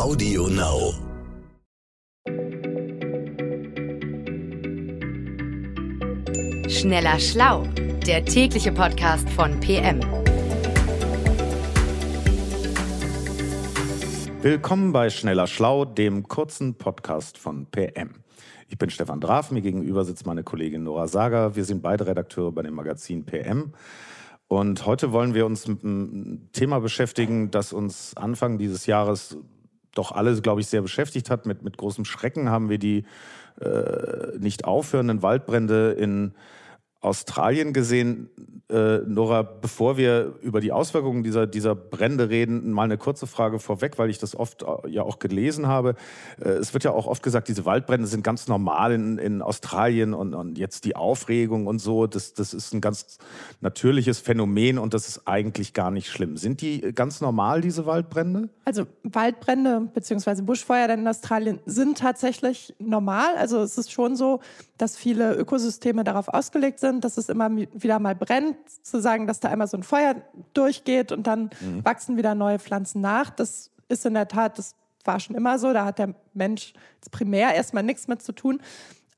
Audio Now. Schneller Schlau, der tägliche Podcast von PM. Willkommen bei Schneller Schlau, dem kurzen Podcast von PM. Ich bin Stefan Draf, mir gegenüber sitzt meine Kollegin Nora Sager. Wir sind beide Redakteure bei dem Magazin PM. Und heute wollen wir uns mit einem Thema beschäftigen, das uns Anfang dieses Jahres doch alle, glaube ich, sehr beschäftigt hat. Mit, mit großem Schrecken haben wir die äh, nicht aufhörenden Waldbrände in Australien gesehen. Äh, Nora, bevor wir über die Auswirkungen dieser, dieser Brände reden, mal eine kurze Frage vorweg, weil ich das oft äh, ja auch gelesen habe. Äh, es wird ja auch oft gesagt, diese Waldbrände sind ganz normal in, in Australien und, und jetzt die Aufregung und so, das, das ist ein ganz natürliches Phänomen und das ist eigentlich gar nicht schlimm. Sind die ganz normal, diese Waldbrände? Also Waldbrände bzw. Buschfeuer in Australien sind tatsächlich normal. Also es ist schon so, dass viele Ökosysteme darauf ausgelegt sind, dass es immer wieder mal brennt, zu sagen, dass da einmal so ein Feuer durchgeht und dann mhm. wachsen wieder neue Pflanzen nach. Das ist in der Tat, das war schon immer so, da hat der Mensch primär erstmal nichts mit zu tun.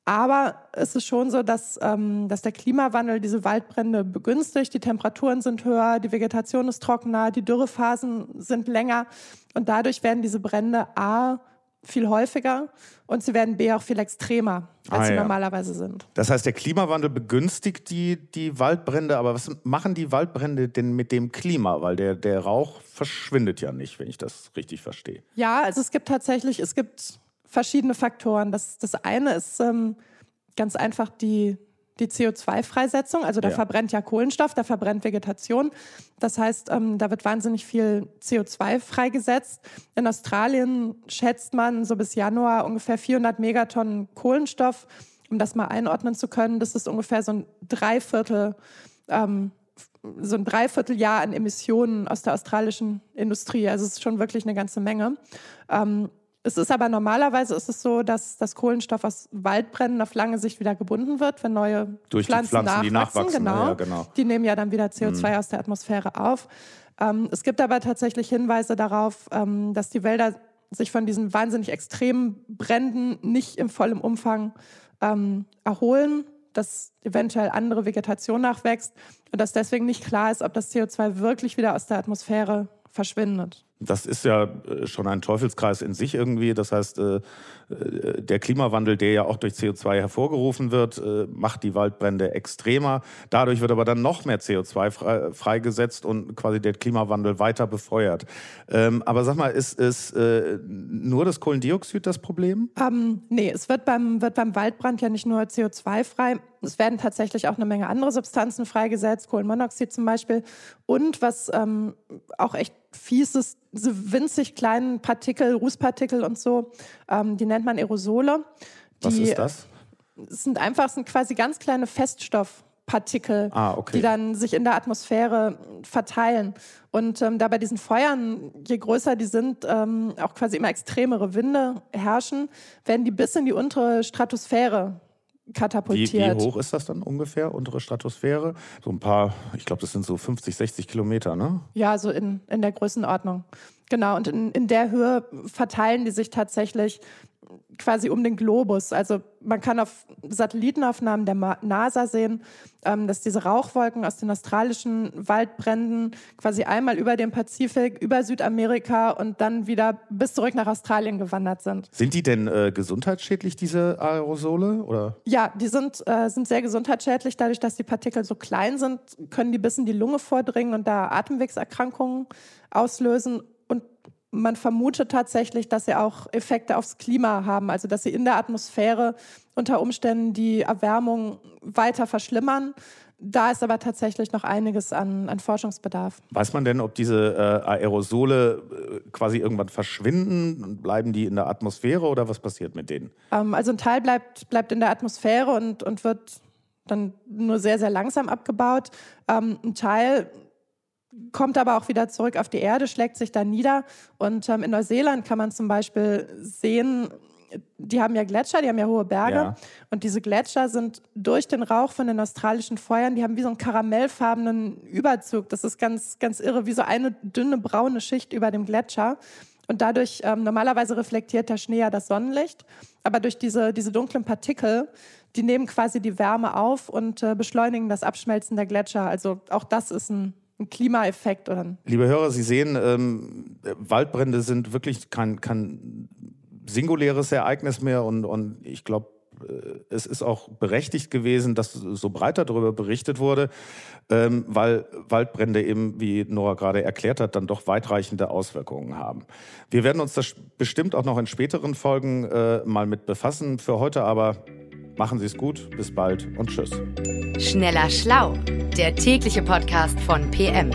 Aber es ist schon so, dass, ähm, dass der Klimawandel diese Waldbrände begünstigt. Die Temperaturen sind höher, die Vegetation ist trockener, die Dürrephasen sind länger. Und dadurch werden diese Brände A viel häufiger und sie werden B auch viel extremer, als ah, sie ja. normalerweise sind. Das heißt, der Klimawandel begünstigt die, die Waldbrände, aber was machen die Waldbrände denn mit dem Klima? Weil der, der Rauch verschwindet ja nicht, wenn ich das richtig verstehe. Ja, also es gibt tatsächlich, es gibt verschiedene Faktoren. Das, das eine ist ähm, ganz einfach die, die CO2-Freisetzung. Also da ja. verbrennt ja Kohlenstoff, da verbrennt Vegetation. Das heißt, ähm, da wird wahnsinnig viel CO2 freigesetzt. In Australien schätzt man so bis Januar ungefähr 400 Megatonnen Kohlenstoff. Um das mal einordnen zu können, das ist ungefähr so ein Dreiviertel, ähm, so ein Dreivierteljahr an Emissionen aus der australischen Industrie. Also es ist schon wirklich eine ganze Menge. Ähm, es ist aber normalerweise ist es so, dass das Kohlenstoff aus Waldbränden auf lange Sicht wieder gebunden wird, wenn neue Durch Pflanzen, die Pflanzen nachwachsen. Die nachwachsen. Genau. Ja, genau. Die nehmen ja dann wieder CO2 mhm. aus der Atmosphäre auf. Ähm, es gibt aber tatsächlich Hinweise darauf, ähm, dass die Wälder sich von diesen wahnsinnig extremen Bränden nicht im vollen Umfang ähm, erholen, dass eventuell andere Vegetation nachwächst und dass deswegen nicht klar ist, ob das CO2 wirklich wieder aus der Atmosphäre verschwindet. Das ist ja äh, schon ein Teufelskreis in sich irgendwie. Das heißt, äh, äh, der Klimawandel, der ja auch durch CO2 hervorgerufen wird, macht die Waldbrände extremer. Dadurch wird aber dann noch mehr CO2 freigesetzt und quasi der Klimawandel weiter befeuert. Ähm, aber sag mal, ist, ist nur das Kohlendioxid das Problem? Ähm, nee, es wird beim, wird beim Waldbrand ja nicht nur CO2 frei. Es werden tatsächlich auch eine Menge andere Substanzen freigesetzt, Kohlenmonoxid zum Beispiel. Und was ähm, auch echt fies ist, diese winzig kleinen Partikel, Rußpartikel und so, ähm, die nennt man Aerosole. Die, Was ist das? sind einfach sind quasi ganz kleine Feststoffpartikel, ah, okay. die dann sich in der Atmosphäre verteilen. Und ähm, da bei diesen Feuern, je größer die sind, ähm, auch quasi immer extremere Winde herrschen, werden die bis in die untere Stratosphäre katapultiert. Wie, wie, hoch ist das dann ungefähr, untere Stratosphäre? So ein paar, ich glaube, das sind so 50, 60 Kilometer, ne? Ja, so in, in der Größenordnung. Genau, und in, in der Höhe verteilen die sich tatsächlich quasi um den Globus. Also man kann auf Satellitenaufnahmen der NASA sehen, ähm, dass diese Rauchwolken aus den australischen Waldbränden quasi einmal über den Pazifik, über Südamerika und dann wieder bis zurück nach Australien gewandert sind. Sind die denn äh, gesundheitsschädlich, diese Aerosole? Oder? Ja, die sind, äh, sind sehr gesundheitsschädlich. Dadurch, dass die Partikel so klein sind, können die bis in die Lunge vordringen und da Atemwegserkrankungen auslösen man vermutet tatsächlich, dass sie auch Effekte aufs Klima haben, also dass sie in der Atmosphäre unter Umständen die Erwärmung weiter verschlimmern. Da ist aber tatsächlich noch einiges an, an Forschungsbedarf. Weiß man denn, ob diese äh, Aerosole äh, quasi irgendwann verschwinden? Bleiben die in der Atmosphäre oder was passiert mit denen? Ähm, also ein Teil bleibt, bleibt in der Atmosphäre und, und wird dann nur sehr, sehr langsam abgebaut. Ähm, ein Teil kommt aber auch wieder zurück auf die Erde, schlägt sich da nieder. Und ähm, in Neuseeland kann man zum Beispiel sehen, die haben ja Gletscher, die haben ja hohe Berge. Ja. Und diese Gletscher sind durch den Rauch von den australischen Feuern, die haben wie so einen karamellfarbenen Überzug. Das ist ganz, ganz irre, wie so eine dünne braune Schicht über dem Gletscher. Und dadurch, ähm, normalerweise reflektiert der Schnee ja das Sonnenlicht, aber durch diese, diese dunklen Partikel, die nehmen quasi die Wärme auf und äh, beschleunigen das Abschmelzen der Gletscher. Also auch das ist ein, ein Klimaeffekt. Oder Liebe Hörer, Sie sehen, ähm, Waldbrände sind wirklich kein, kein singuläres Ereignis mehr und, und ich glaube, äh, es ist auch berechtigt gewesen, dass so breiter darüber berichtet wurde, ähm, weil Waldbrände eben, wie Nora gerade erklärt hat, dann doch weitreichende Auswirkungen haben. Wir werden uns das bestimmt auch noch in späteren Folgen äh, mal mit befassen. Für heute aber machen Sie es gut, bis bald und tschüss. Schneller Schlau, der tägliche Podcast von PM.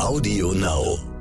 Audio Now.